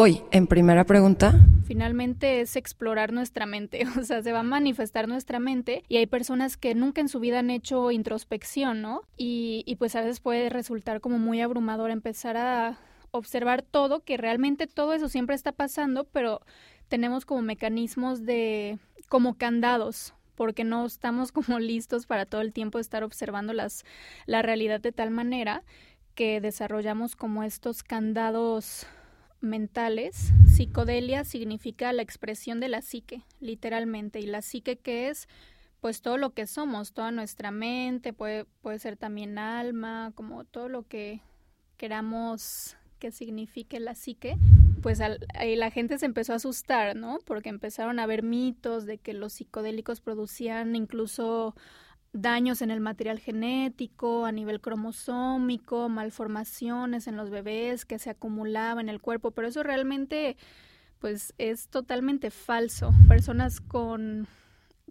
Hoy, en primera pregunta. Finalmente es explorar nuestra mente, o sea, se va a manifestar nuestra mente y hay personas que nunca en su vida han hecho introspección, ¿no? Y, y pues a veces puede resultar como muy abrumador empezar a observar todo, que realmente todo eso siempre está pasando, pero tenemos como mecanismos de, como candados, porque no estamos como listos para todo el tiempo estar observando las, la realidad de tal manera que desarrollamos como estos candados mentales. Psicodelia significa la expresión de la psique, literalmente, y la psique que es pues todo lo que somos, toda nuestra mente, puede, puede ser también alma, como todo lo que queramos que signifique la psique, pues la gente se empezó a asustar, ¿no? Porque empezaron a haber mitos de que los psicodélicos producían incluso daños en el material genético, a nivel cromosómico, malformaciones en los bebés que se acumulaban en el cuerpo, pero eso realmente pues es totalmente falso. Personas con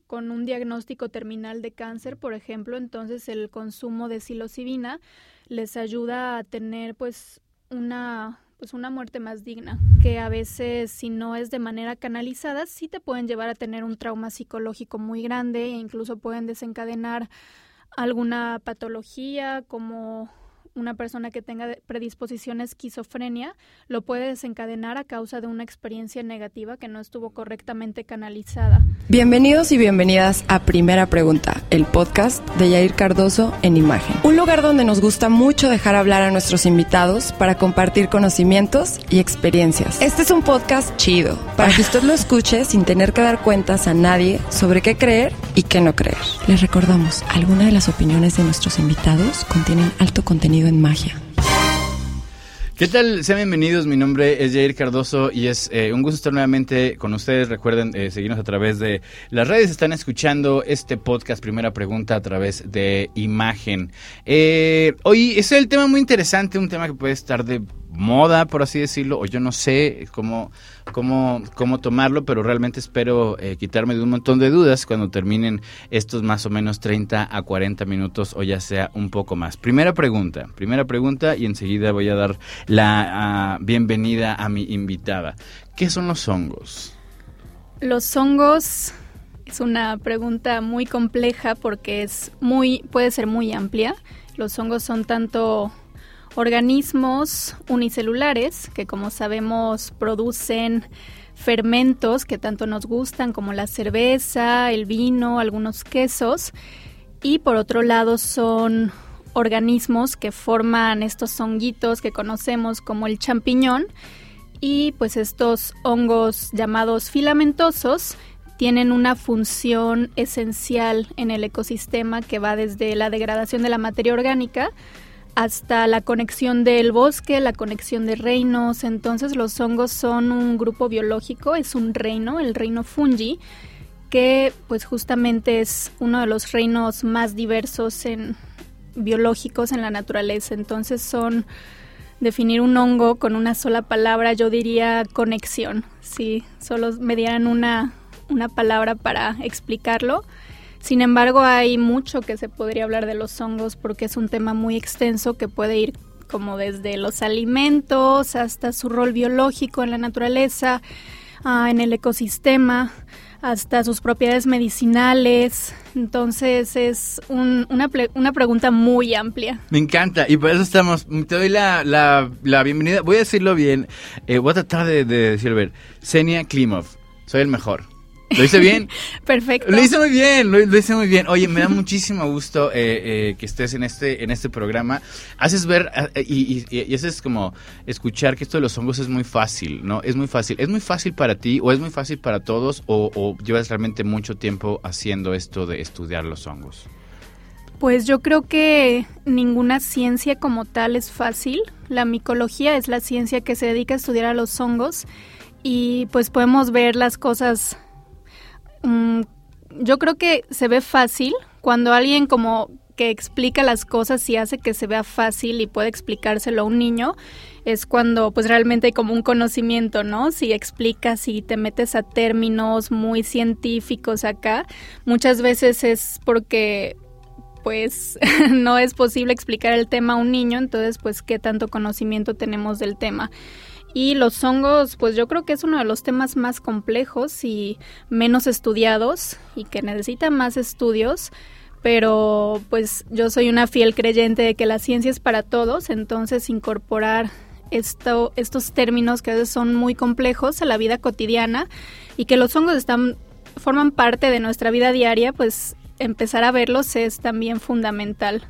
con un diagnóstico terminal de cáncer, por ejemplo, entonces el consumo de psilocibina les ayuda a tener pues una pues una muerte más digna, que a veces si no es de manera canalizada sí te pueden llevar a tener un trauma psicológico muy grande e incluso pueden desencadenar alguna patología como una persona que tenga predisposición a esquizofrenia lo puede desencadenar a causa de una experiencia negativa que no estuvo correctamente canalizada. Bienvenidos y bienvenidas a Primera Pregunta, el podcast de Yair Cardoso en Imagen. Un lugar donde nos gusta mucho dejar hablar a nuestros invitados para compartir conocimientos y experiencias. Este es un podcast chido, para que usted lo escuche sin tener que dar cuentas a nadie sobre qué creer y qué no creer. Les recordamos, algunas de las opiniones de nuestros invitados contienen alto contenido en magia. ¿Qué tal? Sean bienvenidos, mi nombre es Jair Cardoso y es eh, un gusto estar nuevamente con ustedes. Recuerden eh, seguirnos a través de las redes, están escuchando este podcast, primera pregunta a través de imagen. Eh, hoy es el tema muy interesante, un tema que puede estar de moda, por así decirlo, o yo no sé cómo, cómo, cómo tomarlo, pero realmente espero eh, quitarme de un montón de dudas cuando terminen estos más o menos 30 a 40 minutos o ya sea un poco más. Primera pregunta, primera pregunta y enseguida voy a dar la ah, bienvenida a mi invitada. ¿Qué son los hongos? Los hongos es una pregunta muy compleja porque es muy puede ser muy amplia. Los hongos son tanto organismos unicelulares que como sabemos producen fermentos que tanto nos gustan como la cerveza, el vino, algunos quesos. Y por otro lado son organismos que forman estos honguitos que conocemos como el champiñón. Y pues estos hongos llamados filamentosos tienen una función esencial en el ecosistema que va desde la degradación de la materia orgánica hasta la conexión del bosque, la conexión de reinos. Entonces los hongos son un grupo biológico, es un reino, el reino fungi, que pues justamente es uno de los reinos más diversos en biológicos en la naturaleza. Entonces son definir un hongo con una sola palabra, yo diría conexión. Si solo me dieran una, una palabra para explicarlo, sin embargo, hay mucho que se podría hablar de los hongos porque es un tema muy extenso que puede ir como desde los alimentos hasta su rol biológico en la naturaleza, ah, en el ecosistema, hasta sus propiedades medicinales. Entonces es una, una, pregunta muy amplia. Me encanta y por eso estamos. Te doy la, la, bienvenida. Voy a decirlo bien. Eh, voy a tratar de, de decirlo bien. Senia Klimov. Soy el mejor. ¿Lo hice bien? Perfecto. Lo hice muy bien, lo, hice muy bien. Oye, me da muchísimo gusto eh, eh, que estés en este, en este programa. Haces ver, eh, y, y, eso es como escuchar que esto de los hongos es muy fácil, ¿no? Es muy fácil. ¿Es muy fácil para ti o es muy fácil para todos o, o llevas realmente mucho tiempo haciendo esto de estudiar los hongos? Pues yo creo que ninguna ciencia como tal es fácil. La micología es la ciencia que se dedica a estudiar a los hongos y pues podemos ver las cosas Mm, yo creo que se ve fácil cuando alguien como que explica las cosas y hace que se vea fácil y puede explicárselo a un niño, es cuando pues realmente hay como un conocimiento, ¿no? Si explicas y te metes a términos muy científicos acá, muchas veces es porque pues no es posible explicar el tema a un niño, entonces pues qué tanto conocimiento tenemos del tema. Y los hongos, pues yo creo que es uno de los temas más complejos y menos estudiados y que necesita más estudios pero pues yo soy una fiel creyente de que la ciencia es para todos, entonces incorporar esto, estos términos que a veces son muy complejos a la vida cotidiana y que los hongos están forman parte de nuestra vida diaria, pues empezar a verlos es también fundamental.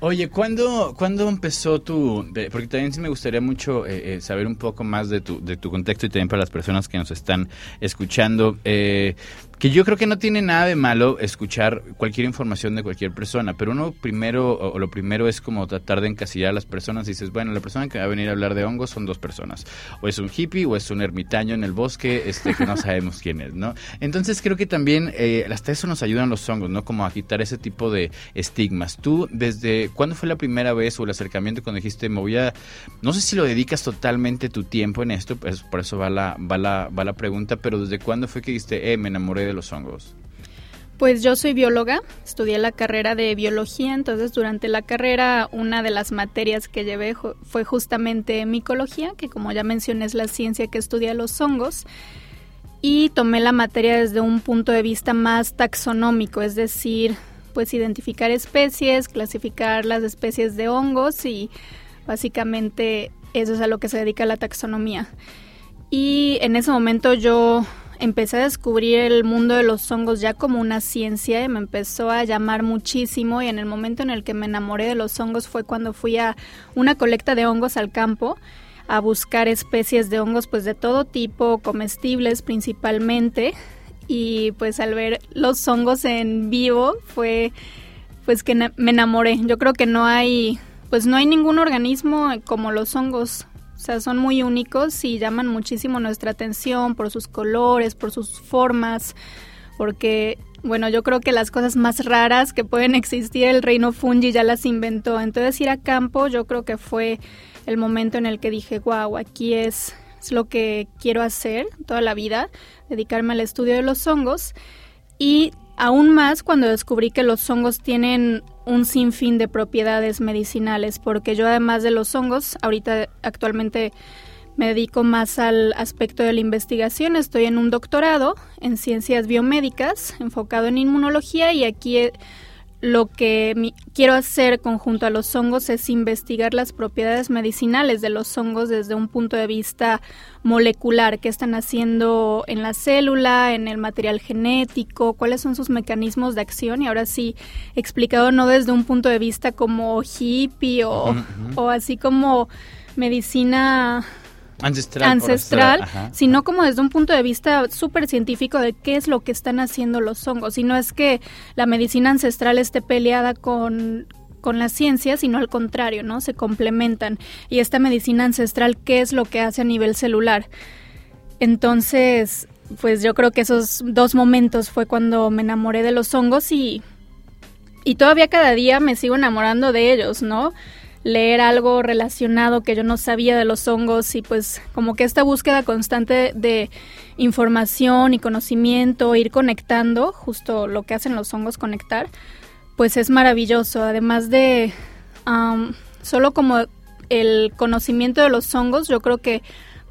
Oye, ¿cuándo, ¿cuándo empezó tu...? porque también sí me gustaría mucho eh, eh, saber un poco más de tu, de tu contexto y también para las personas que nos están escuchando. Eh, que yo creo que no tiene nada de malo escuchar cualquier información de cualquier persona, pero uno primero, o lo primero es como tratar de encasillar a las personas y dices, bueno, la persona que va a venir a hablar de hongos son dos personas, o es un hippie o es un ermitaño en el bosque, este que no sabemos quién es, ¿no? Entonces creo que también eh, hasta eso nos ayudan los hongos, ¿no? Como a quitar ese tipo de estigmas. Tú, desde, ¿cuándo fue la primera vez o el acercamiento cuando dijiste, me voy a, no sé si lo dedicas totalmente tu tiempo en esto, pues por eso va la, va la, va la pregunta, pero desde cuándo fue que dijiste, eh, me enamoré de los hongos? Pues yo soy bióloga, estudié la carrera de biología, entonces durante la carrera una de las materias que llevé fue justamente micología, que como ya mencioné es la ciencia que estudia los hongos, y tomé la materia desde un punto de vista más taxonómico, es decir, pues identificar especies, clasificar las especies de hongos y básicamente eso es a lo que se dedica la taxonomía. Y en ese momento yo empecé a descubrir el mundo de los hongos ya como una ciencia y me empezó a llamar muchísimo y en el momento en el que me enamoré de los hongos fue cuando fui a una colecta de hongos al campo a buscar especies de hongos pues de todo tipo, comestibles principalmente y pues al ver los hongos en vivo fue pues que me enamoré. Yo creo que no hay pues no hay ningún organismo como los hongos o sea, son muy únicos y llaman muchísimo nuestra atención por sus colores, por sus formas, porque, bueno, yo creo que las cosas más raras que pueden existir, el reino fungi ya las inventó. Entonces, ir a campo, yo creo que fue el momento en el que dije, wow, aquí es, es lo que quiero hacer toda la vida, dedicarme al estudio de los hongos. Y aún más cuando descubrí que los hongos tienen un sinfín de propiedades medicinales, porque yo además de los hongos, ahorita actualmente me dedico más al aspecto de la investigación, estoy en un doctorado en ciencias biomédicas enfocado en inmunología y aquí lo que quiero hacer conjunto a los hongos es investigar las propiedades medicinales de los hongos desde un punto de vista molecular, qué están haciendo en la célula, en el material genético, cuáles son sus mecanismos de acción. Y ahora sí explicado no desde un punto de vista como hippie o, o así como medicina ancestral, sino como desde un punto de vista súper científico de qué es lo que están haciendo los hongos. Y no es que la medicina ancestral esté peleada con, con la ciencia, sino al contrario, ¿no? Se complementan. Y esta medicina ancestral, ¿qué es lo que hace a nivel celular? Entonces, pues yo creo que esos dos momentos fue cuando me enamoré de los hongos y, y todavía cada día me sigo enamorando de ellos, ¿no? Leer algo relacionado que yo no sabía de los hongos y pues como que esta búsqueda constante de información y conocimiento, ir conectando, justo lo que hacen los hongos conectar, pues es maravilloso. Además de solo como el conocimiento de los hongos, yo creo que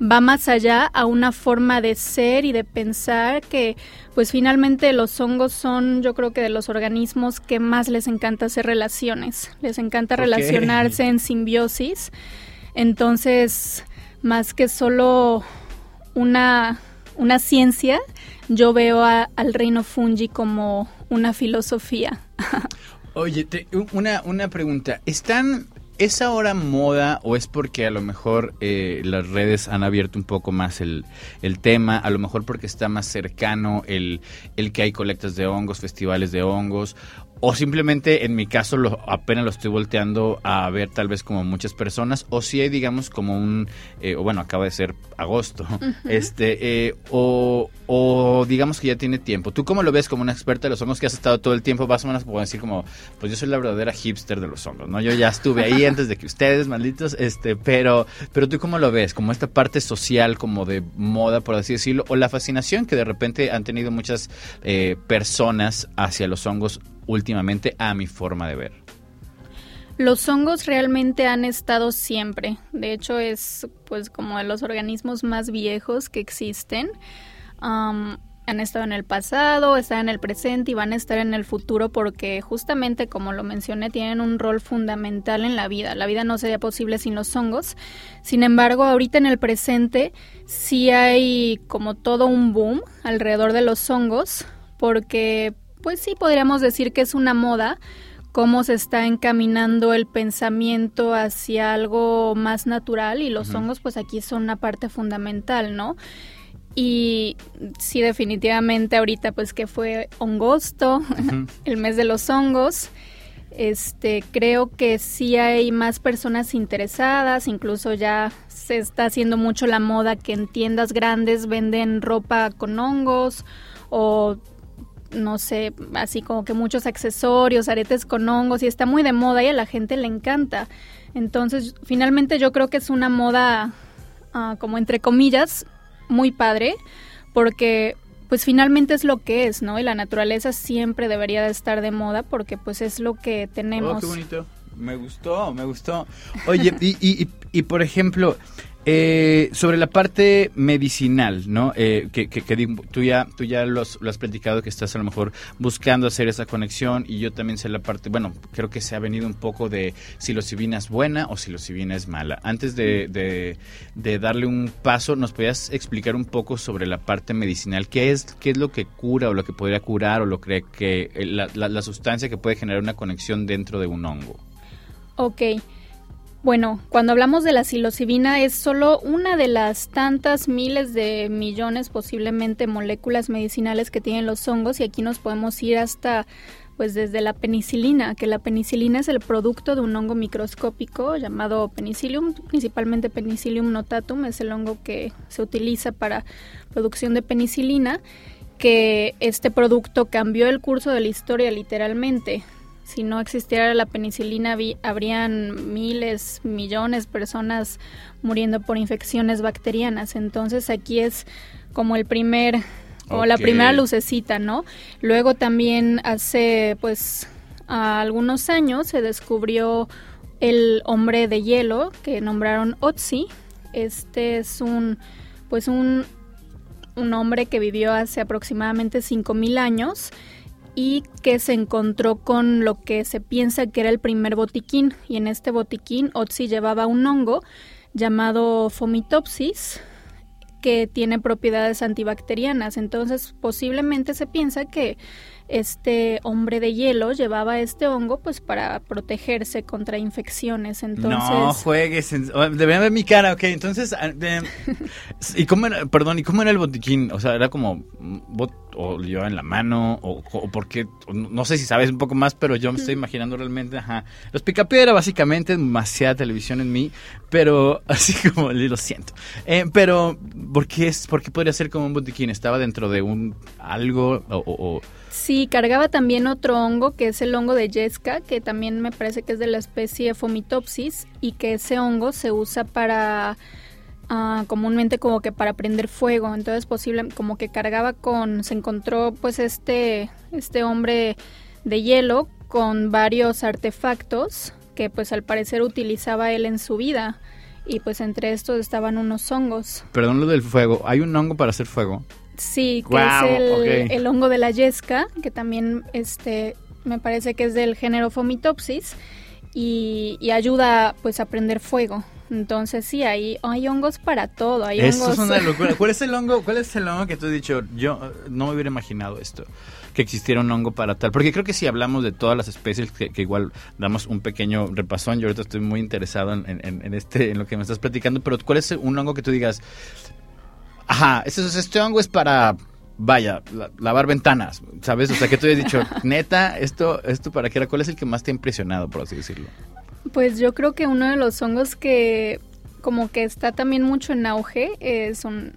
va más allá a una forma de ser y de pensar que pues finalmente los hongos son yo creo que de los organismos que más les encanta hacer relaciones, les encanta relacionarse en simbiosis. Entonces, más que solo una, una ciencia, yo veo al reino fungi como una filosofía. Oye, una, una pregunta. ¿Están ¿Es ahora moda o es porque a lo mejor eh, las redes han abierto un poco más el, el, tema? A lo mejor porque está más cercano el, el que hay colectas de hongos, festivales de hongos, o simplemente en mi caso lo, apenas lo estoy volteando a ver tal vez como muchas personas. O si hay digamos como un eh, bueno acaba de ser agosto. Este eh, o, o, digamos que ya tiene tiempo. Tú cómo lo ves como una experta de los hongos que has estado todo el tiempo más o menos puedo decir como pues yo soy la verdadera hipster de los hongos no yo ya estuve ahí antes de que ustedes malditos este pero pero tú cómo lo ves como esta parte social como de moda por así decirlo o la fascinación que de repente han tenido muchas eh, personas hacia los hongos últimamente a mi forma de ver? Los hongos realmente han estado siempre. De hecho, es pues como de los organismos más viejos que existen. han estado en el pasado, están en el presente y van a estar en el futuro porque justamente como lo mencioné tienen un rol fundamental en la vida. La vida no sería posible sin los hongos. Sin embargo, ahorita en el presente sí hay como todo un boom alrededor de los hongos porque pues sí podríamos decir que es una moda cómo se está encaminando el pensamiento hacia algo más natural y los hongos pues aquí son una parte fundamental, ¿no? Y sí, definitivamente ahorita pues que fue hongosto, el mes de los hongos, este, creo que sí hay más personas interesadas, incluso ya se está haciendo mucho la moda que en tiendas grandes venden ropa con hongos o no sé, así como que muchos accesorios, aretes con hongos y está muy de moda y a la gente le encanta. Entonces, finalmente yo creo que es una moda ah, como entre comillas muy padre porque pues finalmente es lo que es, ¿no? Y la naturaleza siempre debería de estar de moda porque pues es lo que tenemos. Oh, qué bonito. Me gustó, me gustó. Oye, y, y, y por ejemplo, eh, sobre la parte medicinal, ¿no? Eh, que, tú ya, tú ya lo has, platicado, que estás a lo mejor buscando hacer esa conexión y yo también sé la parte, bueno, creo que se ha venido un poco de si lo psilocibina es buena o si lo psilocibina es mala. Antes de, darle un paso, ¿nos podías explicar un poco sobre la parte medicinal? ¿Qué es, qué es lo que cura o lo que podría curar o lo que, que la, la sustancia que puede generar una conexión dentro de un hongo? Ok. Bueno, cuando hablamos de la psilocibina es solo una de las tantas miles de millones posiblemente moléculas medicinales que tienen los hongos y aquí nos podemos ir hasta pues desde la penicilina, que la penicilina es el producto de un hongo microscópico llamado penicillium, principalmente penicillium notatum, es el hongo que se utiliza para producción de penicilina, que este producto cambió el curso de la historia literalmente si no existiera la penicilina, habrían miles, millones de personas muriendo por infecciones bacterianas. Entonces aquí es como el primer o la primera lucecita, ¿no? Luego también hace pues algunos años se descubrió el hombre de hielo que nombraron Otzi. Este es un pues un, un hombre que vivió hace aproximadamente 5000 años y que se encontró con lo que se piensa que era el primer botiquín. Y en este botiquín Otzi llevaba un hongo llamado Fomitopsis que tiene propiedades antibacterianas. Entonces posiblemente se piensa que este hombre de hielo llevaba este hongo pues para protegerse contra infecciones. Entonces No juegues, deberían ver mi cara, ok. Entonces, ah, ¿y cómo era, perdón, y cómo era el botiquín? O sea, era como bot, o llevaba en la mano o, o porque no sé si sabes un poco más, pero yo me estoy imaginando realmente, ajá. Los picapiedra básicamente demasiada televisión en mí, pero así como lo siento. Eh, pero ¿por qué es por qué podría ser como un botiquín? Estaba dentro de un algo o, o Sí, cargaba también otro hongo que es el hongo de Yesca, que también me parece que es de la especie Fomitopsis y que ese hongo se usa para uh, comúnmente como que para prender fuego. Entonces posible como que cargaba con se encontró pues este este hombre de hielo con varios artefactos que pues al parecer utilizaba él en su vida y pues entre estos estaban unos hongos. Perdón lo del fuego, ¿hay un hongo para hacer fuego? Sí, que es el, hongo de la yesca, que también este me parece que es del género Fomitopsis y, ayuda pues a prender fuego. Entonces sí, hay, hay hongos para todo. Hay esto es una locura. ¿Cuál es el hongo? ¿Cuál es el hongo que tú has dicho? Yo no me hubiera imaginado esto, que existiera un hongo para tal. Porque creo que si hablamos de todas las especies, que, igual damos un pequeño repasón. Yo ahorita estoy muy interesado en, en, este, en lo que me estás platicando. Pero ¿cuál es un hongo que tú digas? Ajá, este, este hongo es para, vaya, lavar ventanas, ¿sabes? O sea, que tú has dicho, neta, esto, esto para qué era, ¿cuál es el que más te ha impresionado, por así decirlo? Pues yo creo que uno de los hongos que como que está también mucho en auge es un,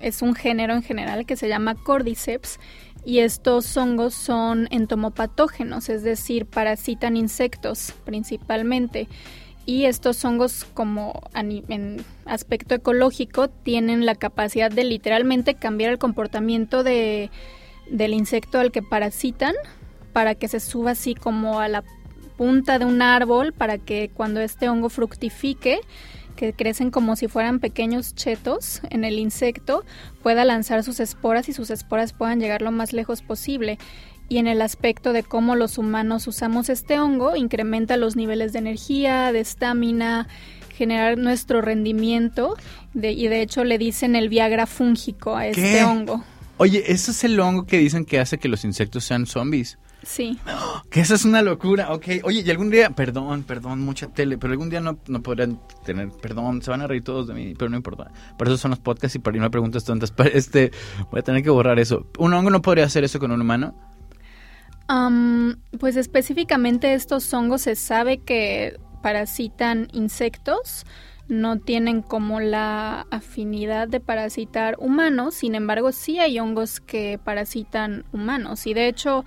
es un género en general que se llama Cordyceps y estos hongos son entomopatógenos, es decir, parasitan insectos principalmente y estos hongos como en aspecto ecológico tienen la capacidad de literalmente cambiar el comportamiento de, del insecto al que parasitan para que se suba así como a la punta de un árbol para que cuando este hongo fructifique, que crecen como si fueran pequeños chetos en el insecto, pueda lanzar sus esporas y sus esporas puedan llegar lo más lejos posible. Y en el aspecto de cómo los humanos usamos este hongo, incrementa los niveles de energía, de estamina, generar nuestro rendimiento y de hecho le dicen el Viagra fúngico a este hongo. Oye, ¿eso es el hongo que dicen que hace que los insectos sean zombies? Sí. Que eso es una locura, ok. Oye, y algún día, perdón, perdón, mucha tele, pero algún día no, no podrían tener, perdón, se van a reír todos de mí, pero no importa. Por eso son los podcasts y para no preguntas tontas. Este, voy a tener que borrar eso. ¿Un hongo no podría hacer eso con un humano? Pues específicamente estos hongos se sabe que parasitan insectos no tienen como la afinidad de parasitar humanos, sin embargo sí hay hongos que parasitan humanos. Y de hecho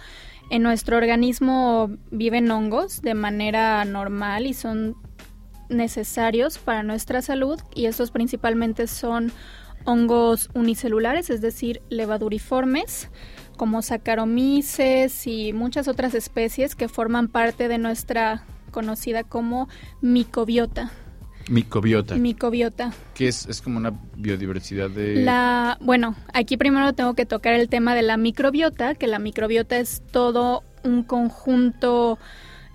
en nuestro organismo viven hongos de manera normal y son necesarios para nuestra salud y estos principalmente son hongos unicelulares, es decir, levaduriformes, como Saccharomyces y muchas otras especies que forman parte de nuestra conocida como microbiota. Micobiota. Micobiota. Que es, es como una biodiversidad de... La, bueno, aquí primero tengo que tocar el tema de la microbiota, que la microbiota es todo un conjunto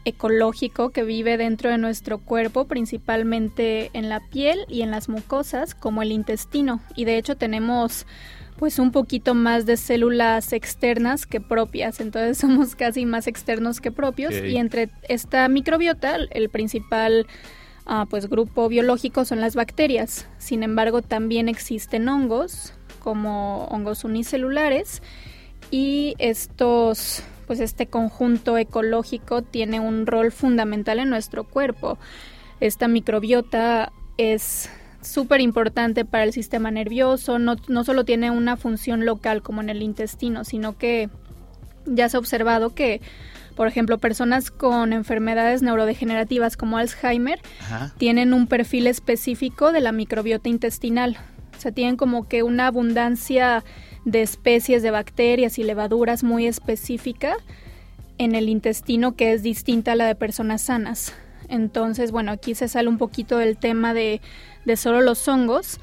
ecológico que vive dentro de nuestro cuerpo, principalmente en la piel y en las mucosas, como el intestino. Y de hecho tenemos pues un poquito más de células externas que propias, entonces somos casi más externos que propios. Y entre esta microbiota, el principal Ah, pues grupo biológico son las bacterias. Sin embargo, también existen hongos, como hongos unicelulares, y estos, pues este conjunto ecológico tiene un rol fundamental en nuestro cuerpo. Esta microbiota es súper importante para el sistema nervioso, no, no solo tiene una función local como en el intestino, sino que ya se ha observado que por ejemplo, personas con enfermedades neurodegenerativas como Alzheimer tienen un perfil específico de la microbiota intestinal. O sea, tienen como que una abundancia de especies de bacterias y levaduras muy específica en el intestino que es distinta a la de personas sanas. Entonces, bueno, aquí se sale un poquito del tema de, de solo los hongos,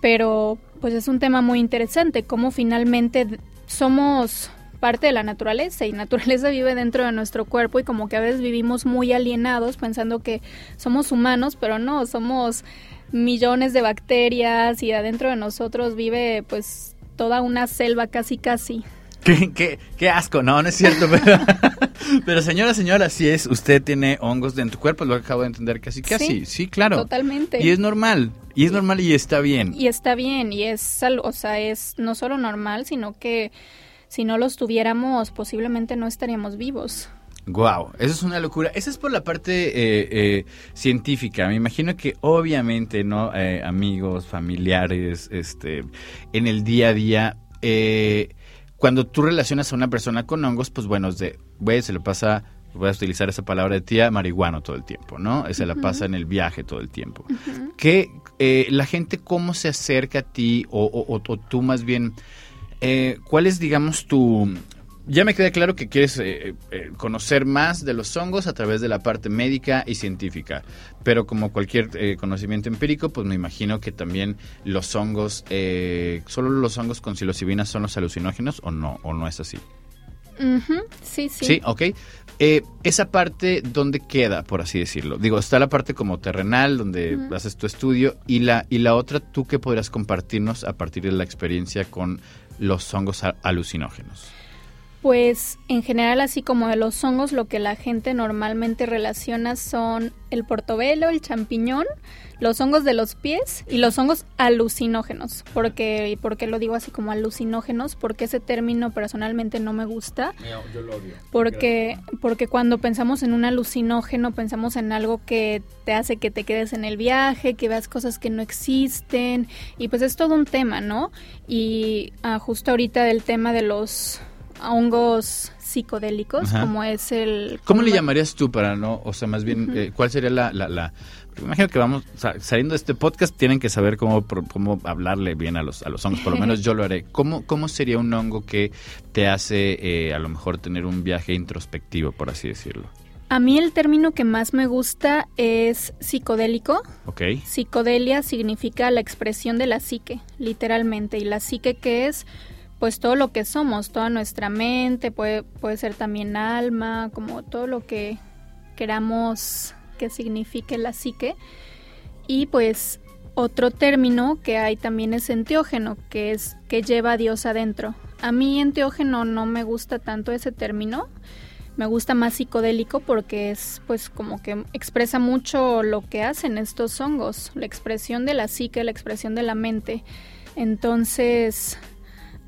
pero pues es un tema muy interesante, cómo finalmente somos parte de la naturaleza y naturaleza vive dentro de nuestro cuerpo y como que a veces vivimos muy alienados pensando que somos humanos, pero no, somos millones de bacterias y adentro de nosotros vive pues toda una selva casi casi. Qué, qué, asco, no, no es cierto, pero, pero señora, señora, si es, usted tiene hongos en tu cuerpo, lo acabo de entender casi, casi, sí, claro. Totalmente. Y es normal, y es normal y está bien. Y está bien, y es, o sea, es no solo normal, sino que si no los tuviéramos, posiblemente no estaríamos vivos. Wow, eso es una locura. Esa es por la parte eh, eh, científica. Me imagino que obviamente, ¿no? Eh, amigos, familiares, este, en el día a día, cuando tú relacionas a una persona con hongos, pues bueno, de, güey, se le pasa, voy a utilizar esa palabra de tía, marihuano todo el tiempo, ¿no? Se la pasa en el viaje todo el tiempo. Que la gente, ¿cómo se acerca a ti o, o tú más bien eh, ¿cuál es, digamos, tu... Ya me queda claro que quieres eh, eh, conocer más de los hongos a través de la parte médica y científica, pero como cualquier conocimiento empírico, pues me imagino que también los hongos, solo los hongos con psilocibina son los alucinógenos o no, o no es así. Sí, sí. Sí, ok. esa parte, ¿dónde queda, por así decirlo? Digo, está la parte como terrenal, donde haces tu estudio, y la, y la otra, ¿tú qué podrías compartirnos a partir de la experiencia con los hongos alucinógenos? Pues en general, así como de los hongos, lo que la gente normalmente relaciona son el portobelo, el champiñón, los hongos de los pies y los hongos alucinógenos. Porque, ¿Por qué lo digo así como alucinógenos? Porque ese término personalmente no me gusta. yo lo odio. Porque, porque cuando pensamos en un alucinógeno, pensamos en algo que te hace que te quedes en el viaje, que veas cosas que no existen. Y pues es todo un tema, ¿no? Y ah, justo ahorita del tema de los hongos psicodélicos, como es el... ¿Cómo le llamarías tú para no, o sea, más bien, eh, cuál sería la, la, imagino que vamos, saliendo de este podcast, tienen que saber cómo, cómo hablarle bien a los, a los hongos, por lo menos yo lo haré. ¿Cómo, cómo sería un hongo que te hace eh, a lo mejor tener un viaje introspectivo, por así decirlo? A mí el término que más me gusta es psicodélico. Ok. Psicodelia significa la expresión de la psique, literalmente. Y la psique que es, pues todo lo que somos, toda nuestra mente, puede, puede ser también alma, como todo lo que queramos que signifique la psique. Y pues otro término que hay también es enteógeno, que es que lleva a Dios adentro. A mí enteógeno no me gusta tanto ese término me gusta más psicodélico porque es pues como que expresa mucho lo que hacen estos hongos, la expresión de la psique, la expresión de la mente. Entonces,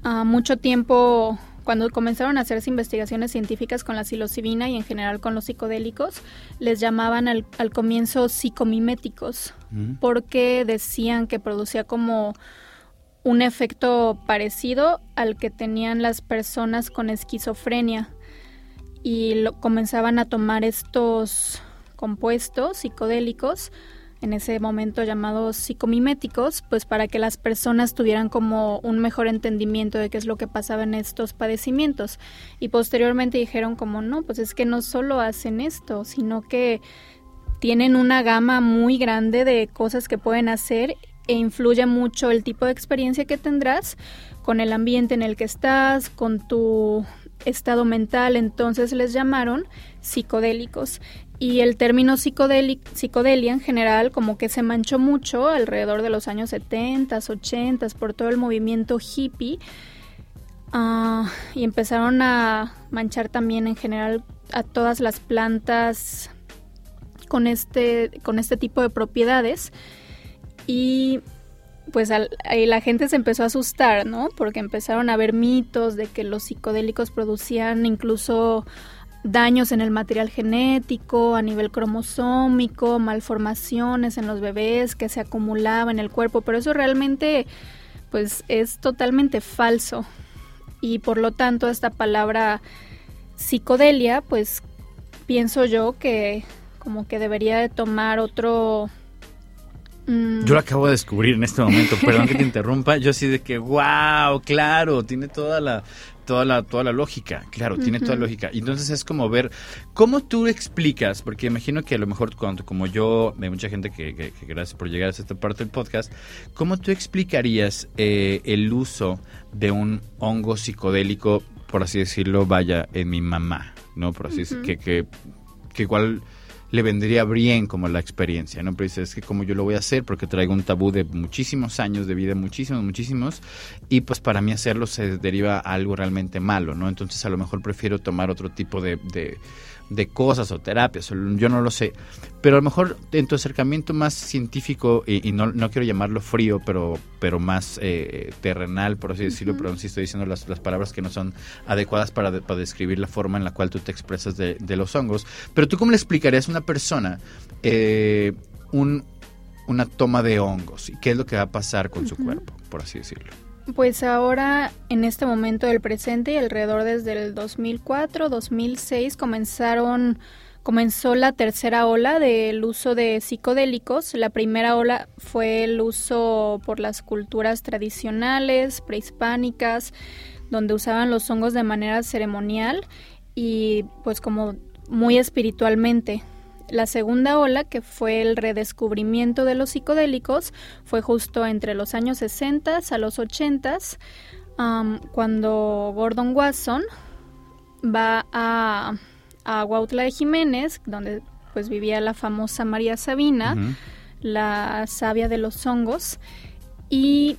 a mucho tiempo cuando comenzaron a hacerse investigaciones científicas con la psilocibina y en general con los psicodélicos, les llamaban al, al comienzo psicomiméticos, mm. porque decían que producía como un efecto parecido al que tenían las personas con esquizofrenia y lo, comenzaban a tomar estos compuestos psicodélicos en ese momento llamados psicomiméticos, pues para que las personas tuvieran como un mejor entendimiento de qué es lo que pasaba en estos padecimientos. Y posteriormente dijeron como no, pues es que no solo hacen esto, sino que tienen una gama muy grande de cosas que pueden hacer e influye mucho el tipo de experiencia que tendrás con el ambiente en el que estás, con tu estado mental, entonces les llamaron psicodélicos. Y el término psicodelia en general como que se manchó mucho alrededor de los años 70, 80 por todo el movimiento hippie. Ah, y empezaron a manchar también en general a todas las plantas con este, con este tipo de propiedades. Y pues la gente se empezó a asustar, ¿no? Porque empezaron a haber mitos de que los psicodélicos producían incluso daños en el material genético, a nivel cromosómico, malformaciones en los bebés que se acumulaban en el cuerpo, pero eso realmente pues es totalmente falso. Y por lo tanto esta palabra psicodelia, pues pienso yo que como que debería de tomar otro Mm. Yo lo acabo de descubrir en este momento, perdón que te interrumpa, yo así de que, wow, claro, tiene toda la, toda la, toda la lógica, claro, tiene toda la lógica. Entonces es como ver, ¿cómo tú explicas? Porque imagino que a lo mejor cuando, como yo, hay mucha gente que, gracias por llegar a esta parte del podcast, ¿cómo tú explicarías eh, el uso de un hongo psicodélico, por así decirlo, vaya, en mi mamá, ¿no? Por así decirlo, que, que, que igual le vendría bien como la experiencia, ¿no? Pero dices, es que como yo lo voy a hacer porque traigo un tabú de muchísimos años de vida, muchísimos, muchísimos, y pues para mí hacerlo se deriva a algo realmente malo, ¿no? Entonces a lo mejor prefiero tomar otro tipo de cosas o terapias, yo no lo sé, pero a lo mejor en tu acercamiento más científico, y, no, no, quiero llamarlo frío, pero, pero más eh, terrenal, por así decirlo, pero sí estoy diciendo las, las palabras que no son adecuadas para, para, describir la forma en la cual tú te expresas de, de los hongos, pero tú cómo le explicarías a una persona eh, un, una toma de hongos y qué es lo que va a pasar con su cuerpo, por así decirlo. Pues ahora, en este momento del presente y alrededor desde el 2004, 2006, comenzaron, comenzó la tercera ola del uso de psicodélicos. La primera ola fue el uso por las culturas tradicionales, prehispánicas, donde usaban los hongos de manera ceremonial y pues como muy espiritualmente. La segunda ola, que fue el redescubrimiento de los psicodélicos, fue justo entre los años 60 a los 80, cuando Gordon Wasson va a, a Huautla de Jiménez, donde pues vivía la famosa María Sabina, la sabia de los hongos, y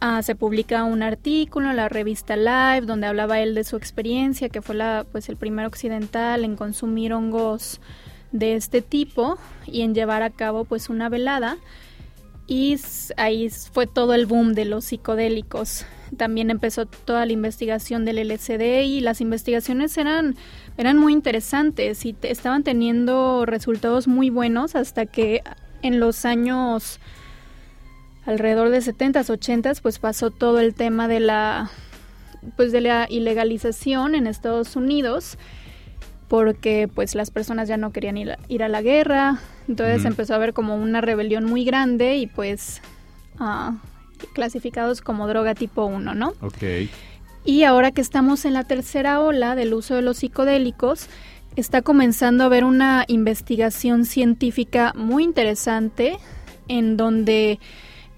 ah, se publica un artículo en la revista Live donde hablaba él de su experiencia, que fue la, pues el primer occidental en consumir hongos de este tipo y en llevar a cabo pues una velada y ahí fue todo el boom de los psicodélicos. También empezó toda la investigación del LSD y las investigaciones eran, eran muy interesantes y estaban teniendo resultados muy buenos hasta que en los años alrededor de 70s, 80s, pues pasó todo el tema de la pues de la ilegalización en Estados Unidos porque pues las personas ya no querían ir a, ir a la guerra, entonces empezó a haber como una rebelión muy grande y pues ah, clasificados como droga tipo 1, ¿no? Ok. Y ahora que estamos en la tercera ola del uso de los psicodélicos, está comenzando a haber una investigación científica muy interesante en donde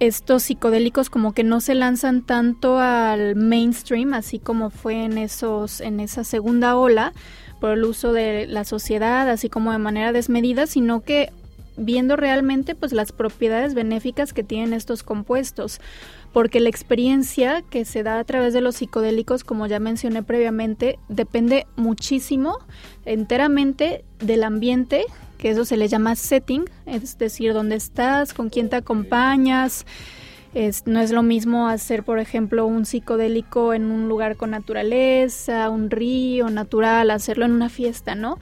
estos psicodélicos como que no se lanzan tanto al mainstream, así como fue en esos en esa segunda ola por el uso de la sociedad, así como de manera desmedida, sino que viendo realmente pues las propiedades benéficas que tienen estos compuestos, porque la experiencia que se da a través de los psicodélicos, como ya mencioné previamente, depende muchísimo enteramente del ambiente que eso se le llama setting, es decir, dónde estás, con quién te acompañas. Es, no es lo mismo hacer, por ejemplo, un psicodélico en un lugar con naturaleza, un río natural, hacerlo en una fiesta, ¿no?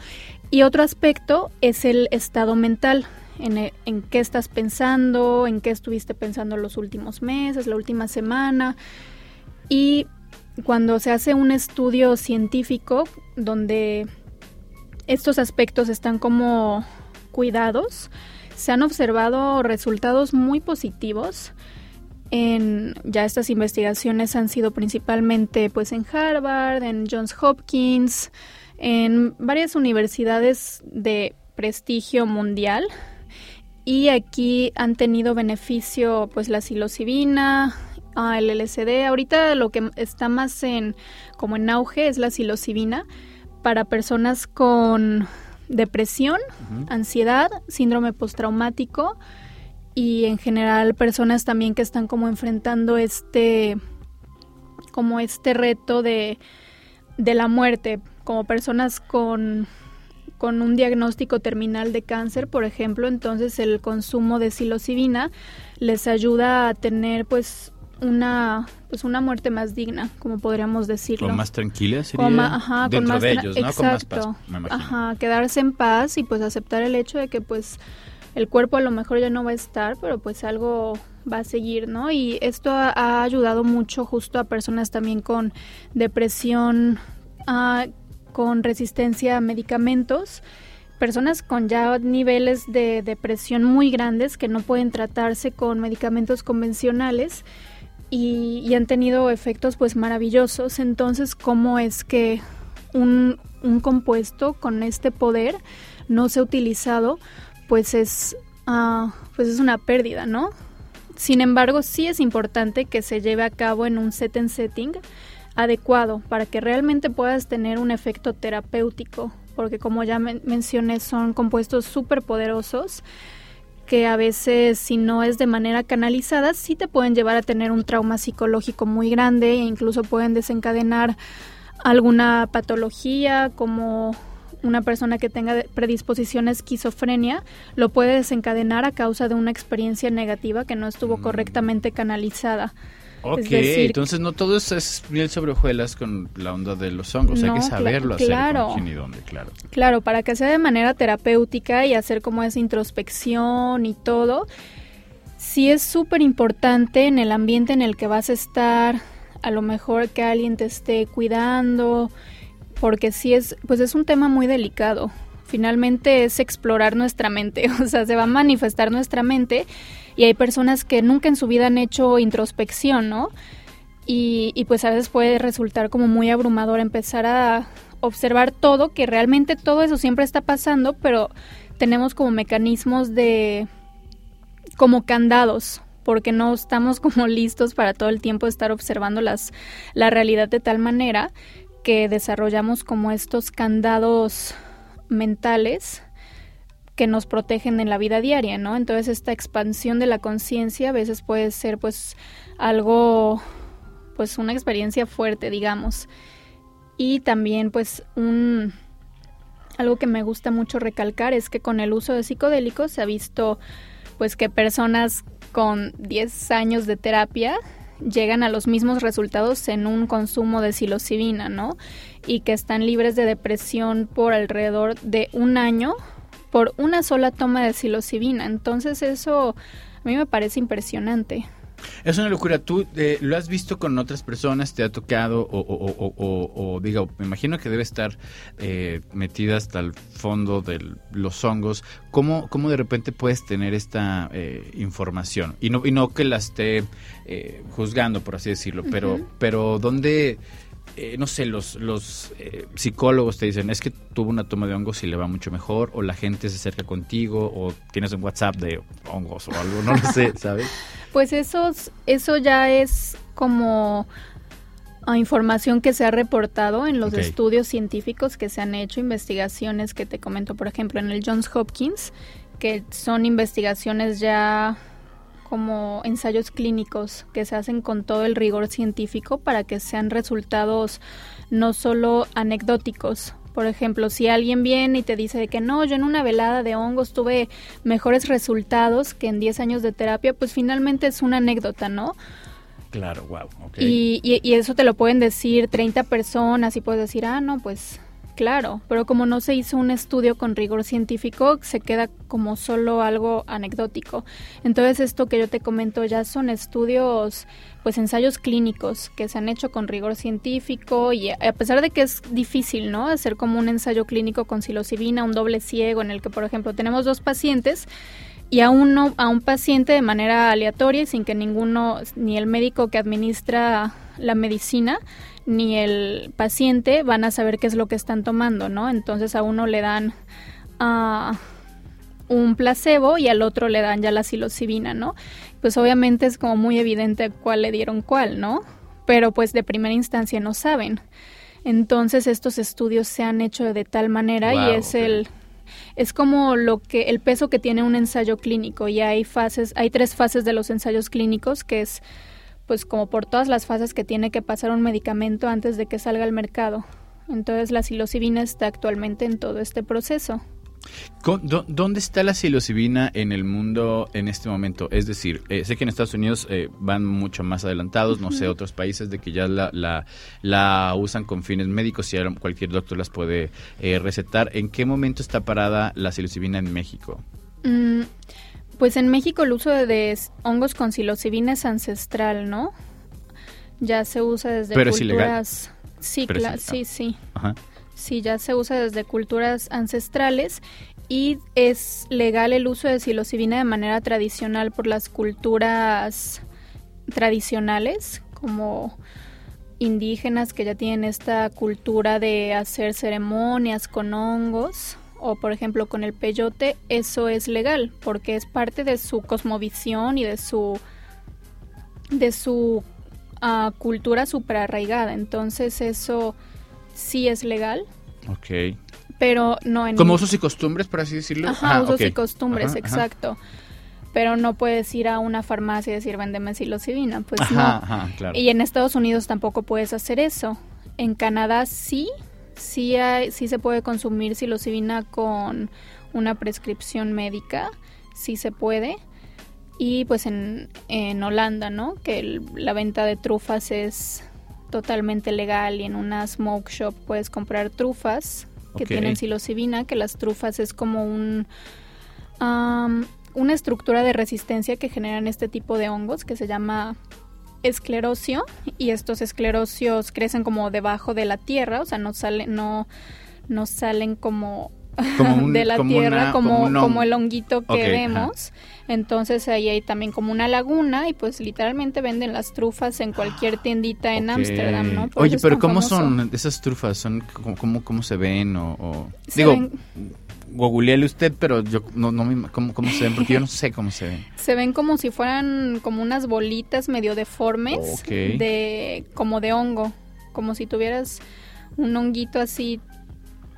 Y otro aspecto es el estado mental, en, en, qué estás pensando, en qué estuviste pensando los últimos meses, la última semana. Y cuando se hace un estudio científico donde estos aspectos están como cuidados. Se han observado resultados muy positivos. En, ya estas investigaciones han sido principalmente pues en Harvard, en Johns Hopkins, en varias universidades de prestigio mundial y aquí han tenido beneficio pues la psilocibina, el LSD. Ahorita lo que está más en como en auge es la psilocibina para personas con depresión, ansiedad, síndrome postraumático y en general personas también que están como enfrentando este como este reto de, de la muerte, como personas con con un diagnóstico terminal de cáncer, por ejemplo, entonces el consumo de psilocibina les ayuda a tener pues una pues una muerte más digna, como podríamos decirlo. Con más tranquila sería ajá, dentro con más de ellos, ¿no? Con más paz, Ajá, quedarse en paz y pues aceptar el hecho de que pues el cuerpo a lo mejor ya no va a estar, pero pues algo va a seguir, ¿no? Y esto ha, ayudado mucho justo a personas también con depresión, ah, con resistencia a medicamentos personas con ya niveles de depresión muy grandes que no pueden tratarse con medicamentos convencionales y, han tenido efectos pues maravillosos. Entonces, ¿cómo es que un, compuesto con este poder no se ha utilizado? Pues es, uh, pues es una pérdida, ¿no? Sin embargo, sí es importante que se lleve a cabo en un set and setting adecuado para que realmente puedas tener un efecto terapéutico, porque como ya mencioné, son compuestos súper poderosos que a veces si no es de manera canalizada sí te pueden llevar a tener un trauma psicológico muy grande e incluso pueden desencadenar alguna patología como una persona que tenga predisposición a esquizofrenia lo puede desencadenar a causa de una experiencia negativa que no estuvo mm. correctamente canalizada. Ok, entonces no todo es, es, miel sobre hojuelas con la onda de los hongos, hay que saberlo claro, hacer con y dónde, claro. Claro, para que sea de manera terapéutica y hacer como esa introspección y todo, sí es súper importante en el ambiente en el que vas a estar, a lo mejor que alguien te esté cuidando, porque sí es, pues es un tema muy delicado. Finalmente es explorar nuestra mente, o sea, se va a manifestar nuestra mente y hay personas que nunca en su vida han hecho introspección, ¿no? Y, y pues a veces puede resultar como muy abrumador empezar a observar todo, que realmente todo eso siempre está pasando, pero tenemos como mecanismos de como candados, porque no estamos como listos para todo el tiempo estar observando las, la realidad de tal manera que desarrollamos como estos candados mentales que nos protegen en la vida diaria, ¿no? Entonces esta expansión de la conciencia a veces puede ser pues algo, pues una experiencia fuerte, digamos. Y también pues un, algo que me gusta mucho recalcar es que con el uso de psicodélicos se ha visto pues que personas con 10 años de terapia llegan a los mismos resultados en un consumo de psilocibina, ¿no? Y que están libres de depresión por alrededor de un año por una sola toma de psilocibina. Entonces eso a mí me parece impresionante. Es una locura. ¿Tú eh, lo has visto con otras personas? ¿Te ha tocado? O, o, digo, me imagino que debe estar eh, metida hasta el fondo de los hongos. ¿Cómo, ¿Cómo de repente puedes tener esta eh, información? Y no, y no que la esté juzgando, por así decirlo, pero, pero ¿dónde eh, no sé, los, los eh, psicólogos te dicen, es que tuvo una toma de hongos y le va mucho mejor, o la gente se acerca contigo, o tienes un WhatsApp de hongos o algo, no lo sé, ¿sabes? Pues eso, eso ya es como a información que se ha reportado en los estudios científicos que se han hecho, investigaciones que te comento, por ejemplo, en el Johns Hopkins, que son investigaciones ya como ensayos clínicos que se hacen con todo el rigor científico para que sean resultados no solo anecdóticos. Por ejemplo, si alguien viene y te dice que no, yo en una velada de hongos tuve mejores resultados que en 10 años de terapia, pues finalmente es una anécdota, ¿no? Claro, wow. Y, y, eso te lo pueden decir 30 personas y puedes decir, ah, no, pues claro, pero como no se hizo un estudio con rigor científico, se queda como solo algo anecdótico. Entonces esto que yo te comento ya son estudios, pues ensayos clínicos que se han hecho con rigor científico y a pesar de que es difícil, ¿no? Hacer como un ensayo clínico con psilocibina, un doble ciego en el que, por ejemplo, tenemos dos pacientes y a uno a un paciente de manera aleatoria y sin que ninguno ni el médico que administra la medicina ni el paciente van a saber qué es lo que están tomando, ¿no? Entonces a uno le dan uh, un placebo y al otro le dan ya la psilocibina, ¿no? Pues obviamente es como muy evidente cuál le dieron cuál, ¿no? Pero pues de primera instancia no saben. Entonces estos estudios se han hecho de tal manera y es el es como lo que el peso que tiene un ensayo clínico y hay fases, hay tres fases de los ensayos clínicos que es pues como por todas las fases que tiene que pasar un medicamento antes de que salga al mercado. Entonces la psilocibina está actualmente en todo este proceso. ¿Dónde está la psilocibina en el mundo en este momento? Es decir, eh, sé que en Estados Unidos eh, van mucho más adelantados, no sé, otros países de que ya la, la, usan con fines médicos y cualquier doctor las puede eh, recetar. ¿En qué momento está parada la psilocibina en México? Mm, pues en México el uso de hongos con psilocibina es ancestral, ¿no? Ya se usa desde culturas... Sí, sí, sí. Sí, ya se usa desde culturas ancestrales y es legal el uso de psilocibina de manera tradicional por las culturas tradicionales como indígenas que ya tienen esta cultura de hacer ceremonias con hongos o por ejemplo con el peyote, eso es legal porque es parte de su cosmovisión y de su de su uh, cultura super arraigada. Entonces eso sí es legal. Ok. Pero no en... Como usos y costumbres, por así decirlo. Ajá, usos y costumbres, exacto. Pero no puedes ir a una farmacia y decir, véndeme psilocibina. Pues no. Y en Estados Unidos tampoco puedes hacer eso. En Canadá sí, sí, hay, sí se puede consumir psilocibina con una prescripción médica, sí se puede. Y pues en, en Holanda, ¿no? Que la venta de trufas es totalmente legal y en una smoke shop puedes comprar trufas que tienen psilocibina, que las trufas es como un... una estructura de resistencia que generan este tipo de hongos que se llama esclerosio y estos esclerosios crecen como debajo de la tierra, o sea, no salen, no, no salen como, de la tierra, como, como, el honguito que vemos. Entonces ahí hay también como una laguna y pues literalmente venden las trufas en cualquier tiendita en Ámsterdam, ¿no? Oye, pero ¿cómo son esas trufas? ¿Son cómo, cómo se ven o...? Digo, googleale usted, pero yo no, no me, ¿cómo, ¿cómo, se ven? Porque yo no sé cómo se ven. Se ven como si fueran como unas bolitas medio deformes de como de hongo, como si tuvieras un honguito así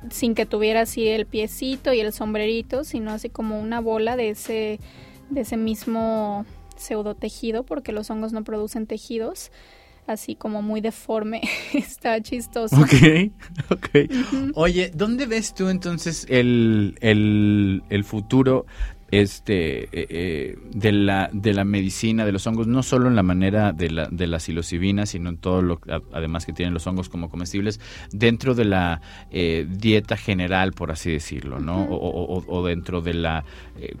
sin que tuviera así el piecito y el sombrerito, sino así como una bola de ese de ese mismo pseudotejido porque los hongos no producen tejidos así como muy deforme. Está chistoso. Ok, ok. Oye, ¿dónde ves tú entonces el, el, el futuro este eh, eh, de la de la medicina de los hongos no solo en la manera de la de la psilocibina sino en todo lo además que tienen los hongos como comestibles dentro de la eh, dieta general por así decirlo no o, dentro de la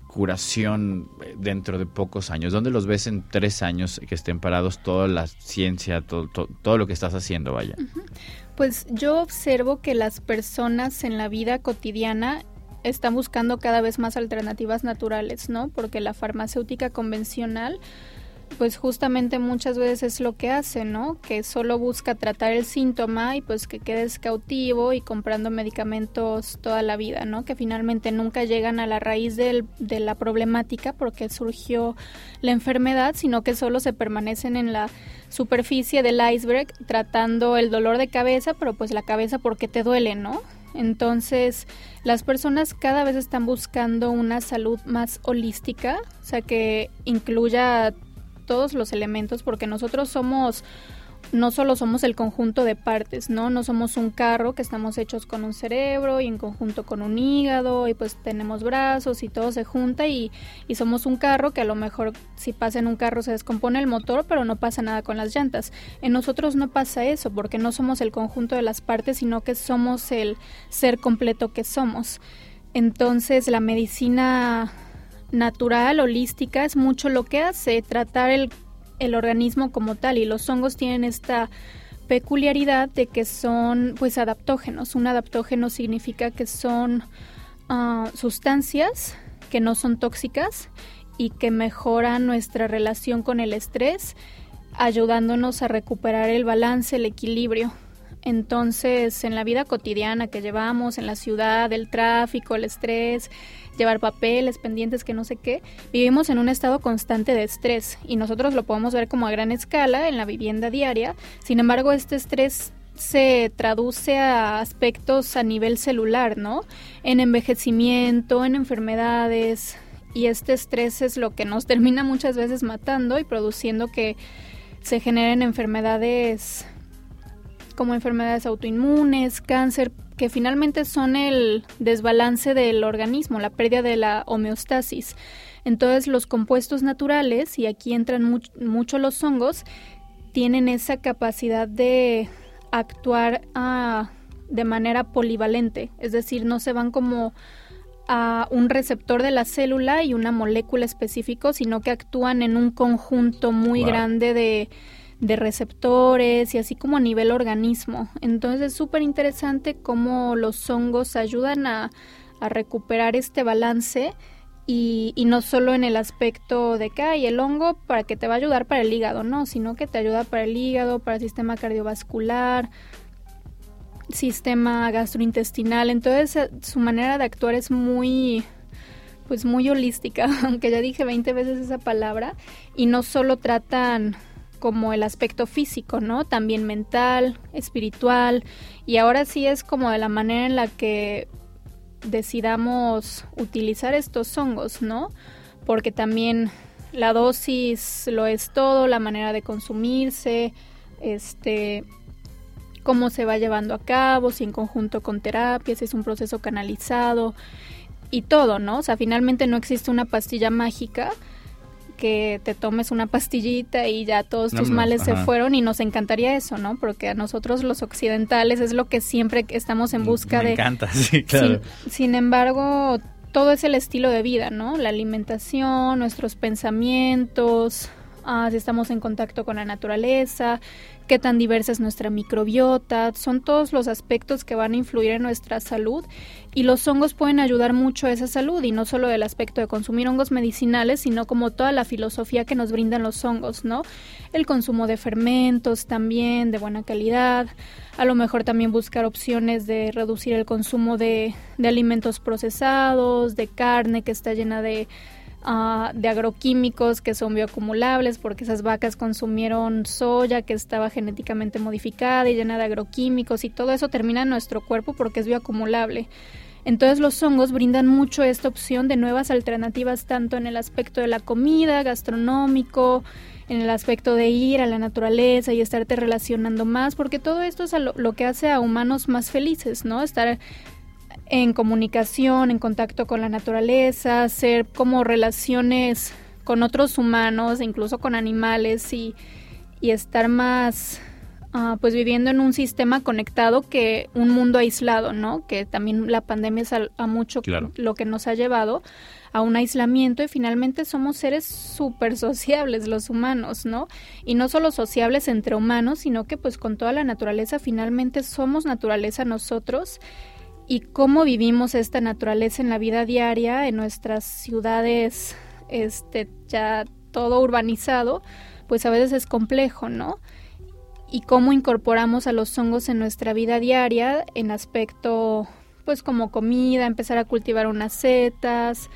curación dentro de pocos años. Dónde los ves en tres años que estén parados toda la ciencia todo todo, lo que estás haciendo vaya Pues yo observo que las personas en la vida cotidiana están buscando cada vez más alternativas naturales, ¿no? Porque la farmacéutica convencional pues justamente muchas veces es lo que hace, ¿no? Que solo busca tratar el síntoma y pues que quedes cautivo y comprando medicamentos toda la vida, ¿no? Que finalmente nunca llegan a la raíz del, de la problemática porque surgió la enfermedad, sino que solo se permanecen en la superficie del iceberg tratando el dolor de cabeza, pero pues la cabeza porque te duele, ¿no? Entonces, las personas cada vez están buscando una salud más holística, o sea, que incluya todos los elementos porque nosotros somos no solo somos el conjunto de partes, ¿no? No somos un carro que estamos hechos con un cerebro y en conjunto con un hígado y pues tenemos brazos y todo se junta y, y somos un carro que a lo mejor si pasa en un carro se descompone el motor pero no pasa nada con las llantas. En nosotros no pasa eso porque no somos el conjunto de las partes sino que somos el ser completo que somos. Entonces la medicina natural, holística, es mucho lo que hace, tratar el, el organismo como tal y los hongos tienen esta peculiaridad de que son pues adaptógenos. Un adaptógeno significa que son ah, sustancias que no son tóxicas y que mejoran nuestra relación con el estrés, ayudándonos a recuperar el balance, el equilibrio. Entonces, en la vida cotidiana que llevamos, en la ciudad, el tráfico, el estrés, llevar papeles, pendientes, que no sé qué, vivimos en un estado constante de estrés y nosotros lo podemos ver como a gran escala en la vivienda diaria. Sin embargo, este estrés se traduce a aspectos a nivel celular, ¿no? En envejecimiento, en enfermedades, y este estrés es lo que nos termina muchas veces matando y produciendo que se generen enfermedades como enfermedades autoinmunes, cáncer, que finalmente son el desbalance del organismo, la pérdida de la homeostasis. Entonces los compuestos naturales, y aquí entran mucho los hongos, tienen esa capacidad de actuar ah, de manera polivalente, es decir, no se van como a un receptor de la célula y una molécula específico, sino que actúan en un conjunto muy grande de de receptores y así como a nivel organismo. Entonces es súper interesante cómo los hongos ayudan a, recuperar este balance y, y, no solo en el aspecto de que hay el hongo para que te va a ayudar para el hígado, no, sino que te ayuda para el hígado, para el sistema cardiovascular, sistema gastrointestinal. Entonces eh, su manera de actuar es muy pues muy holística, aunque ya dije 20 veces esa palabra, y no solo tratan como el aspecto físico, ¿no? También mental, espiritual y ahora sí es como de la manera en la que decidamos utilizar estos hongos, ¿no? Porque también la dosis lo es todo, la manera de consumirse, este cómo se va llevando a cabo, si en conjunto con terapias, si es un proceso canalizado y todo, ¿no? O sea, finalmente no existe una pastilla mágica, que te tomes una pastillita y ya todos tus males se fueron y nos encantaría eso, ¿no? Porque a nosotros los occidentales es lo que siempre estamos en busca Me de... encanta, sí, claro. sin embargo, todo es el estilo de vida, ¿no? La alimentación, nuestros pensamientos, Ah, si estamos en contacto con la naturaleza, qué tan diversa es nuestra microbiota, son todos los aspectos que van a influir en nuestra salud y los hongos pueden ayudar mucho a esa salud y no solo el aspecto de consumir hongos medicinales, sino como toda la filosofía que nos brindan los hongos, ¿no? El consumo de fermentos también de buena calidad, a lo mejor también buscar opciones de reducir el consumo de, de alimentos procesados, de carne que está llena de Ah, de agroquímicos que son bioacumulables porque esas vacas consumieron soya que estaba genéticamente modificada y llena de agroquímicos y todo eso termina en nuestro cuerpo porque es bioacumulable. Entonces los hongos brindan mucho esta opción de nuevas alternativas tanto en el aspecto de la comida, gastronómico, en el aspecto de ir a la naturaleza y estarte relacionando más, porque todo esto es lo, lo que hace a humanos más felices, ¿no? Estar en comunicación, en contacto con la naturaleza, hacer como relaciones con otros humanos, incluso con animales y, y estar más ah, pues viviendo en un sistema conectado que un mundo aislado, ¿no? Que también la pandemia es a, mucho lo que nos ha llevado a un aislamiento y finalmente somos seres súper sociables los humanos, ¿no? Y no solo sociables entre humanos, sino que pues con toda la naturaleza finalmente somos naturaleza nosotros y cómo vivimos esta naturaleza en la vida diaria, en nuestras ciudades este, ya todo urbanizado, pues a veces es complejo, ¿no? Y cómo incorporamos a los hongos en nuestra vida diaria en aspecto, pues como comida, empezar a cultivar unas setas,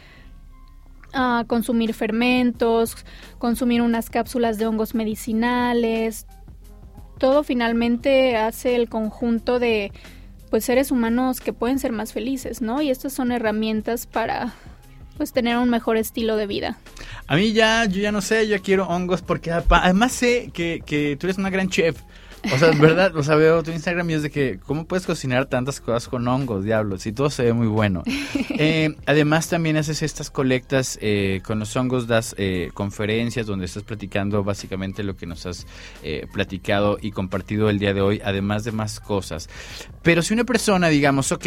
a consumir fermentos, consumir unas cápsulas de hongos medicinales. Todo finalmente hace el conjunto de pues seres humanos que pueden ser más felices, ¿no? Y estas son herramientas para pues tener un mejor estilo de vida. A mí ya, yo ya no sé, yo quiero hongos porque además sé que, que tú eres una gran chef. O sea, es verdad, o sea, veo tu Instagram y es de que, ¿cómo puedes cocinar tantas cosas con hongos, diablos? Y todo se ve muy bueno. Eh, además, también haces estas colectas eh, con los hongos, das eh, conferencias donde estás platicando básicamente lo que nos has platicado y compartido el día de hoy, además de más cosas. Pero si una persona, digamos, ok,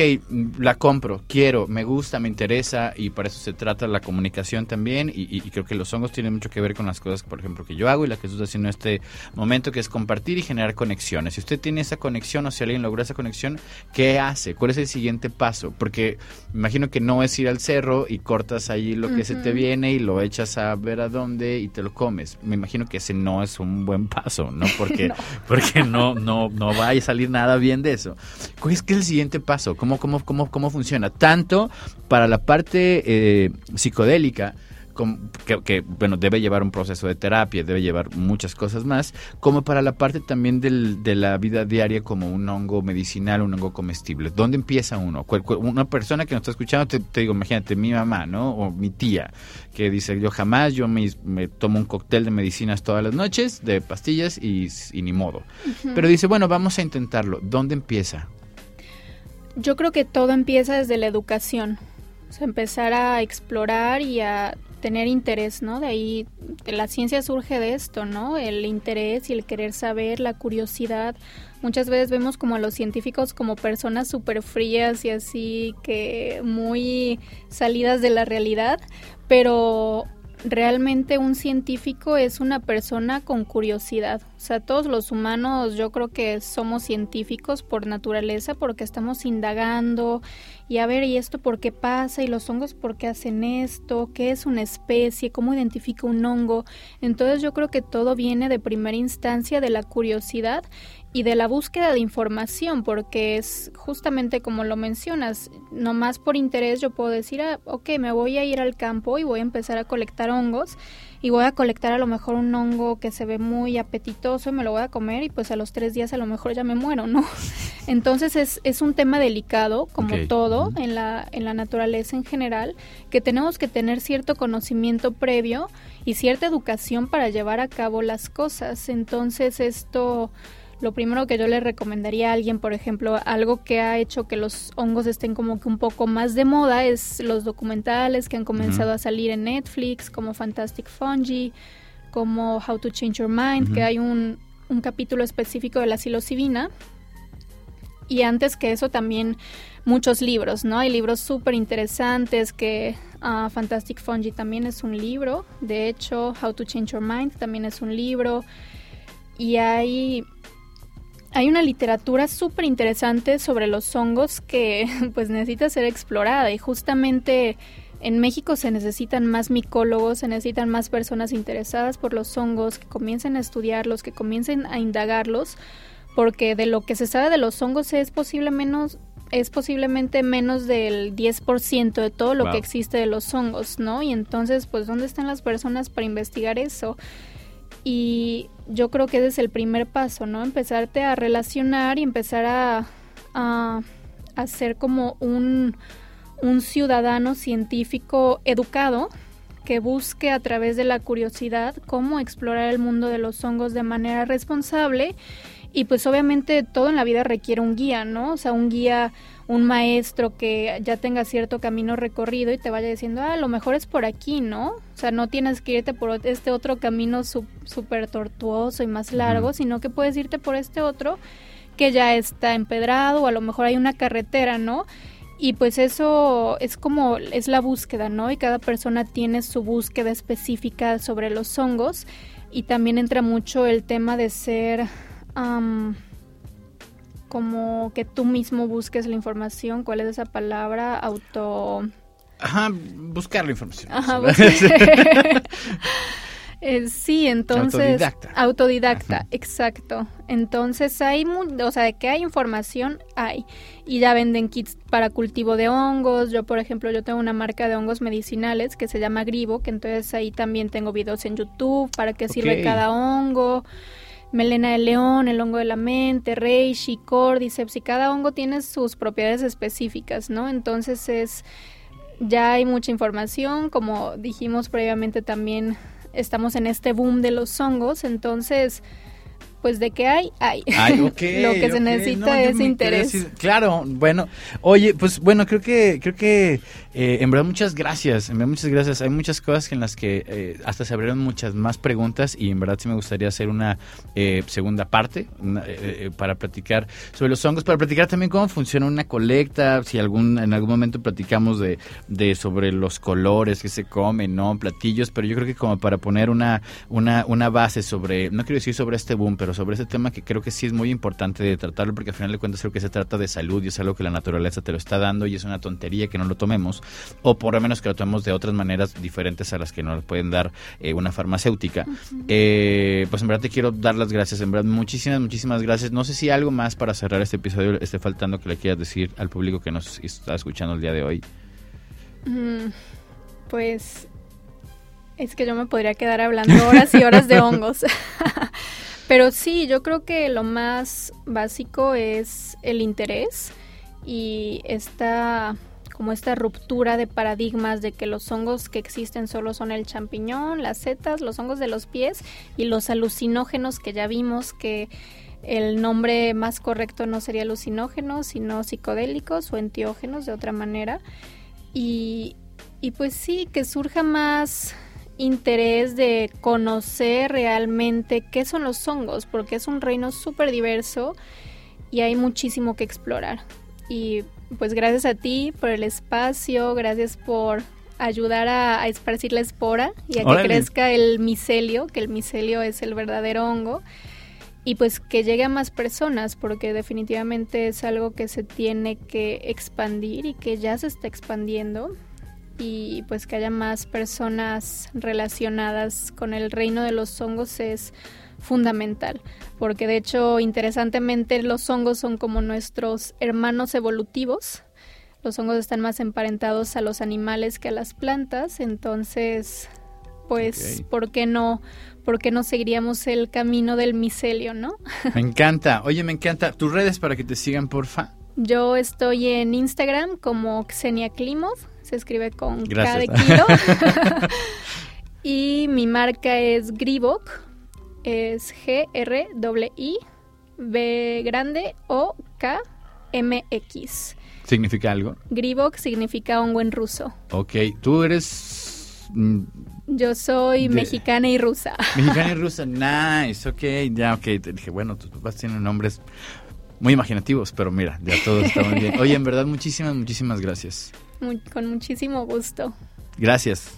la compro, quiero, me gusta, me interesa, y para eso se trata la comunicación también, y, y creo que los hongos tienen mucho que ver con las cosas, por ejemplo, que yo hago y las que tú estás haciendo en este momento, que es compartir y generar conexiones. Si usted tiene esa conexión o si alguien logró esa conexión, ¿qué hace? ¿Cuál es el siguiente paso? Porque me imagino que no es ir al cerro y cortas ahí lo que se te viene y lo echas a ver a dónde y te lo comes. Me imagino que ese no es un buen paso, ¿no? Porque no, porque no, no, no va a salir nada bien de eso. ¿Cuál es, que el siguiente paso? ¿Cómo, cómo, cómo, cómo funciona? Tanto para la parte eh, psicodélica, que, bueno, debe llevar un proceso de terapia, debe llevar muchas cosas más, como para la parte también del, de la vida diaria como un hongo medicinal, un hongo comestible. ¿Dónde empieza uno? Una persona que nos está escuchando, te, digo, imagínate, mi mamá, ¿no? O mi tía, que dice, yo jamás, yo me, tomo un cóctel de medicinas todas las noches, de pastillas y, ni modo. Pero dice, bueno, vamos a intentarlo. ¿Dónde empieza? Yo creo que todo empieza desde la educación. O sea, empezar a explorar y a tener interés, ¿no? De ahí la ciencia surge de esto, ¿no? El interés y el querer saber, la curiosidad. Muchas veces vemos como a los científicos como personas súper frías y así que muy salidas de la realidad, pero realmente un científico es una persona con curiosidad. O sea, todos los humanos yo creo que somos científicos por naturaleza porque estamos indagando y a ver, ¿y esto por qué pasa? ¿Y los hongos por qué hacen esto? ¿Qué es una especie? ¿Cómo identifica un hongo? Entonces yo creo que todo viene de primera instancia de la curiosidad y de la búsqueda de información, porque es justamente como lo mencionas, no más por interés yo puedo decir, ah, ok, me voy a ir al campo y voy a empezar a colectar hongos y voy a colectar a lo mejor un hongo que se ve muy apetitoso y me lo voy a comer y pues a los tres días a lo mejor ya me muero, ¿no? Entonces es, es un tema delicado, como todo en la, en la naturaleza en general, que tenemos que tener cierto conocimiento previo y cierta educación para llevar a cabo las cosas. Entonces esto lo primero que yo le recomendaría a alguien, por ejemplo, algo que ha hecho que los hongos estén como que un poco más de moda es los documentales que han comenzado a salir en Netflix, como Fantastic Fungi, como How to Change Your Mind, que hay un, un capítulo específico de la psilocibina. Y antes que eso también muchos libros, ¿no? Hay libros súper interesantes que uh, Fantastic Fungi también es un libro, de hecho How to Change Your Mind también es un libro y hay hay una literatura súper interesante sobre los hongos que pues necesita ser explorada y justamente en México se necesitan más micólogos, se necesitan más personas interesadas por los hongos, que comiencen a estudiarlos, que comiencen a indagarlos, porque de lo que se sabe de los hongos es posible menos es posiblemente menos del 10% de todo lo que existe de los hongos, ¿no? Y entonces, pues, ¿dónde están las personas para investigar eso? Y yo creo que ese es el primer paso, ¿no? Empezarte a relacionar y empezar a, a, ser como un, un ciudadano científico educado que busque a través de la curiosidad cómo explorar el mundo de los hongos de manera responsable y pues obviamente todo en la vida requiere un guía, ¿no? O sea, un guía un maestro que ya tenga cierto camino recorrido y te vaya diciendo, ah, lo mejor es por aquí, ¿no? O sea, no tienes que irte por este otro camino súper tortuoso y más largo, sino que puedes irte por este otro que ya está empedrado o a lo mejor hay una carretera, ¿no? Y pues eso es como, es la búsqueda, ¿no? Y cada persona tiene su búsqueda específica sobre los hongos y también entra mucho el tema de ser como que tú mismo busques la información, cuál es esa palabra, auto... Ajá, buscar la información. Ajá, Eh, sí, entonces... Autodidacta. Autodidacta, exacto. Entonces hay, o sea, de que hay información, hay. Y ya venden kits para cultivo de hongos. Yo, por ejemplo, yo tengo una marca de hongos medicinales que se llama Grivo, que entonces ahí también tengo videos en YouTube para qué sirve cada hongo. Melena de león, el hongo de la mente, reishi, cordyceps, y cada hongo tiene sus propiedades específicas, ¿no? Entonces es ya hay mucha información, como dijimos previamente también estamos en este boom de los hongos, entonces pues de qué hay, hay. Lo que se necesita es interés. claro, bueno, oye, pues bueno, creo que, creo que eh, en verdad muchas gracias, en verdad muchas gracias. Hay muchas cosas en las que eh, hasta se abrieron muchas más preguntas y en verdad sí me gustaría hacer una eh, segunda parte para platicar sobre los hongos, para platicar también cómo funciona una colecta, si algún en algún momento platicamos de, de sobre los colores que se comen, no, platillos, pero yo creo que como para poner una una una base sobre, no quiero decir sobre este boom, pero sobre ese tema que creo que sí es muy importante de tratarlo porque al final de cuentas creo que se trata de salud y es algo que la naturaleza te lo está dando y es una tontería que no lo tomemos o por lo menos que lo tomemos de otras maneras diferentes a las que nos pueden dar eh, una farmacéutica. Eh, pues en verdad te quiero dar las gracias, en verdad muchísimas, muchísimas gracias. No sé si algo más para cerrar este episodio esté faltando que le quieras decir al público que nos está escuchando el día de hoy. Mm, pues es que yo me podría quedar hablando horas y horas de hongos. Pero sí, yo creo que lo más básico es el interés y esta como esta ruptura de paradigmas de que los hongos que existen solo son el champiñón, las setas, los hongos de los pies y los alucinógenos que ya vimos que el nombre más correcto no sería alucinógenos, sino psicodélicos o entiógenos de otra manera. Y, y pues sí, que surja más interés de conocer realmente qué son los hongos, porque es un reino súper diverso y hay muchísimo que explorar. Y pues gracias a ti por el espacio, gracias por ayudar a, esparcir la espora y a que crezca el micelio, que el micelio es el verdadero hongo, y pues que llegue a más personas, porque definitivamente es algo que se tiene que expandir y que ya se está expandiendo y pues que haya más personas relacionadas con el reino de los hongos es fundamental, porque de hecho interesantemente los hongos son como nuestros hermanos evolutivos. Los hongos están más emparentados a los animales que a las plantas, entonces pues ¿por qué no por qué no seguiríamos el camino del micelio, no? Me encanta. Oye, me encanta. Tus redes para que te sigan, porfa. Yo estoy en Instagram como Xenia Klimov, se escribe con K de kilo. y mi marca es Gribok, es G-R-I-I, B grande O K M X. ¿Significa algo? Gribok significa hongo en ruso. Ok, tú eres... Mm, Yo soy mexicana y rusa. Mexicana y rusa, nice, ok, ya, ok. Te dije, bueno, tus papás tienen nombres muy imaginativos, pero mira, ya todo está muy bien. Oye, en verdad, muchísimas, muchísimas gracias. Con muchísimo gusto. Gracias.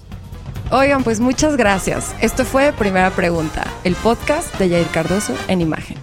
Oigan, pues muchas gracias. Esto fue Primera Pregunta, el podcast de Jair Cardoso en imagen.